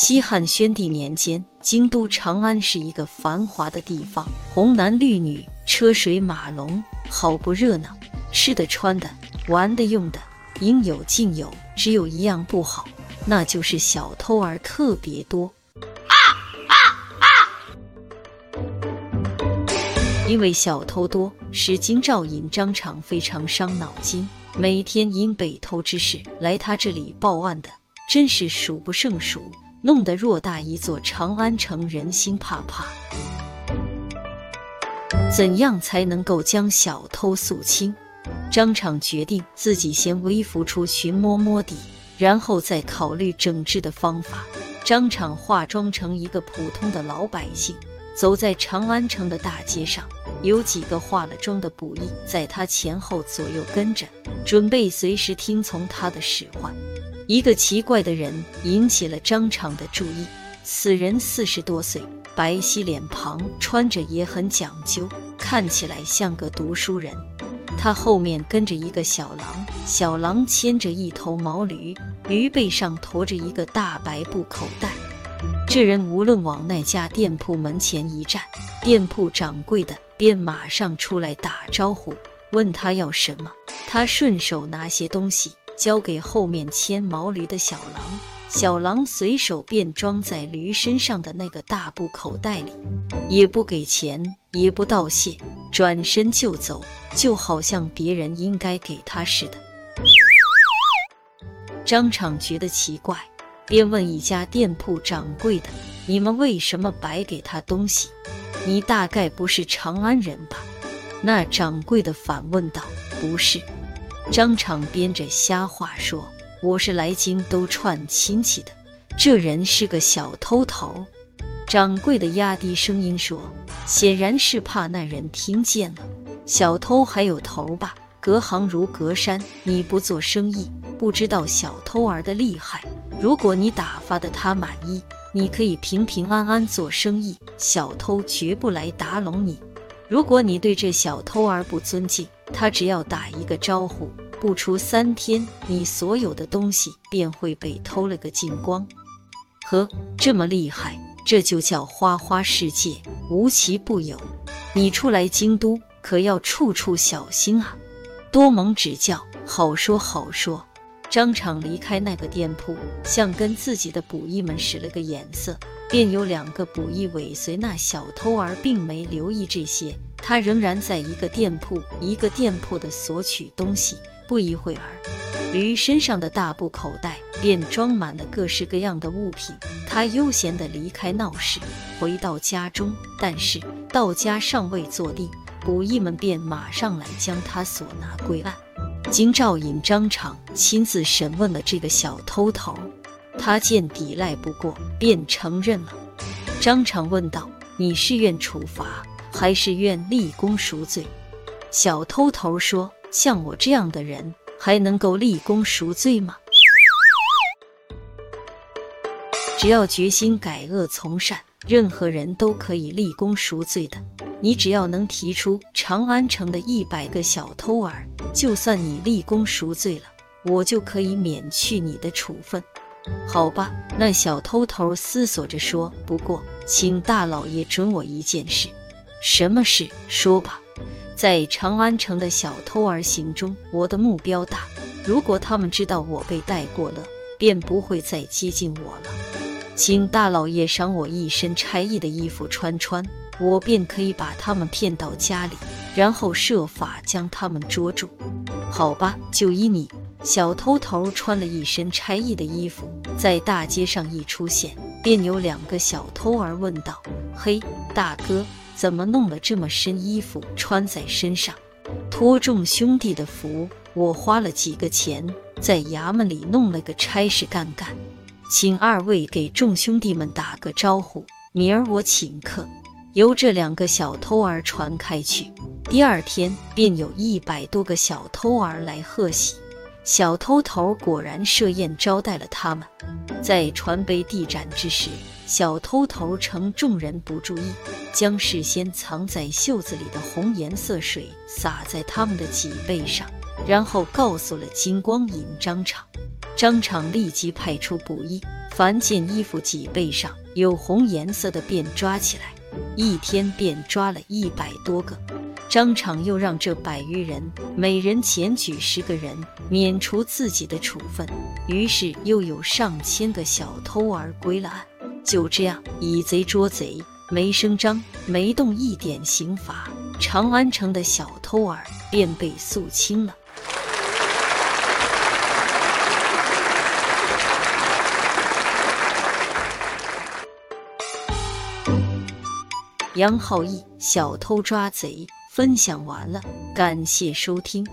西汉宣帝年间，京都长安是一个繁华的地方，红男绿女，车水马龙，好不热闹。吃的、穿的、玩的、用的，应有尽有。只有一样不好，那就是小偷儿特别多。啊啊啊因为小偷多，使京兆尹张敞非常伤脑筋。每天因被偷之事来他这里报案的，真是数不胜数，弄得偌大一座长安城人心怕怕。怎样才能够将小偷肃清？张敞决定自己先微服出巡摸摸底，然后再考虑整治的方法。张敞化妆成一个普通的老百姓。走在长安城的大街上，有几个化了妆的捕役在他前后左右跟着，准备随时听从他的使唤。一个奇怪的人引起了张敞的注意。此人四十多岁，白皙脸庞，穿着也很讲究，看起来像个读书人。他后面跟着一个小狼，小狼牵着一头毛驴，驴背上驮着一个大白布口袋。这人无论往那家店铺门前一站，店铺掌柜的便马上出来打招呼，问他要什么。他顺手拿些东西交给后面牵毛驴的小狼，小狼随手便装在驴身上的那个大布口袋里，也不给钱，也不道谢，转身就走，就好像别人应该给他似的。张敞觉得奇怪。便问一家店铺掌柜的：“你们为什么白给他东西？你大概不是长安人吧？”那掌柜的反问道：“不是。”张敞编着瞎话说：“我是来京都串亲戚的。”这人是个小偷头。掌柜的压低声音说：“显然是怕那人听见了。小偷还有头吧？隔行如隔山。你不做生意，不知道小偷儿的厉害。”如果你打发的他满意，你可以平平安安做生意，小偷绝不来打拢你。如果你对这小偷而不尊敬，他只要打一个招呼，不出三天，你所有的东西便会被偷了个精光。呵，这么厉害，这就叫花花世界，无奇不有。你出来京都，可要处处小心啊！多蒙指教，好说好说。张敞离开那个店铺，向跟自己的捕役们使了个眼色，便有两个捕役尾随那小偷儿，并没留意这些。他仍然在一个店铺一个店铺的索取东西。不一会儿，驴身上的大布口袋便装满了各式各样的物品。他悠闲地离开闹市，回到家中。但是到家尚未坐定，捕役们便马上来将他所拿归案。京兆尹张敞亲自审问了这个小偷头，他见抵赖不过，便承认了。张敞问道：“你是愿处罚，还是愿立功赎罪？”小偷头说：“像我这样的人，还能够立功赎罪吗？只要决心改恶从善，任何人都可以立功赎罪的。”你只要能提出长安城的一百个小偷儿，就算你立功赎罪了，我就可以免去你的处分，好吧？那小偷头思索着说：“不过，请大老爷准我一件事。什么事？说吧。在长安城的小偷儿行中，我的目标大。如果他们知道我被带过了，便不会再接近我了。请大老爷赏我一身差役的衣服穿穿。”我便可以把他们骗到家里，然后设法将他们捉住。好吧，就依你。小偷头穿了一身差役的衣服，在大街上一出现，便有两个小偷儿问道：“嘿，大哥，怎么弄了这么身衣服穿在身上？托众兄弟的福，我花了几个钱，在衙门里弄了个差事干干，请二位给众兄弟们打个招呼，明儿我请客。”由这两个小偷儿传开去，第二天便有一百多个小偷儿来贺喜。小偷头果然设宴招待了他们。在传杯递盏之时，小偷头趁众人不注意，将事先藏在袖子里的红颜色水洒在他们的脊背上，然后告诉了金光银张敞。张敞立即派出捕役凡见衣服脊背上有红颜色的，便抓起来，一天便抓了一百多个。张敞又让这百余人每人检举十个人，免除自己的处分。于是又有上千个小偷儿归了案。就这样，以贼捉贼，没声张，没动一点刑罚，长安城的小偷儿便被肃清了。杨浩义，小偷抓贼。分享完了，感谢收听。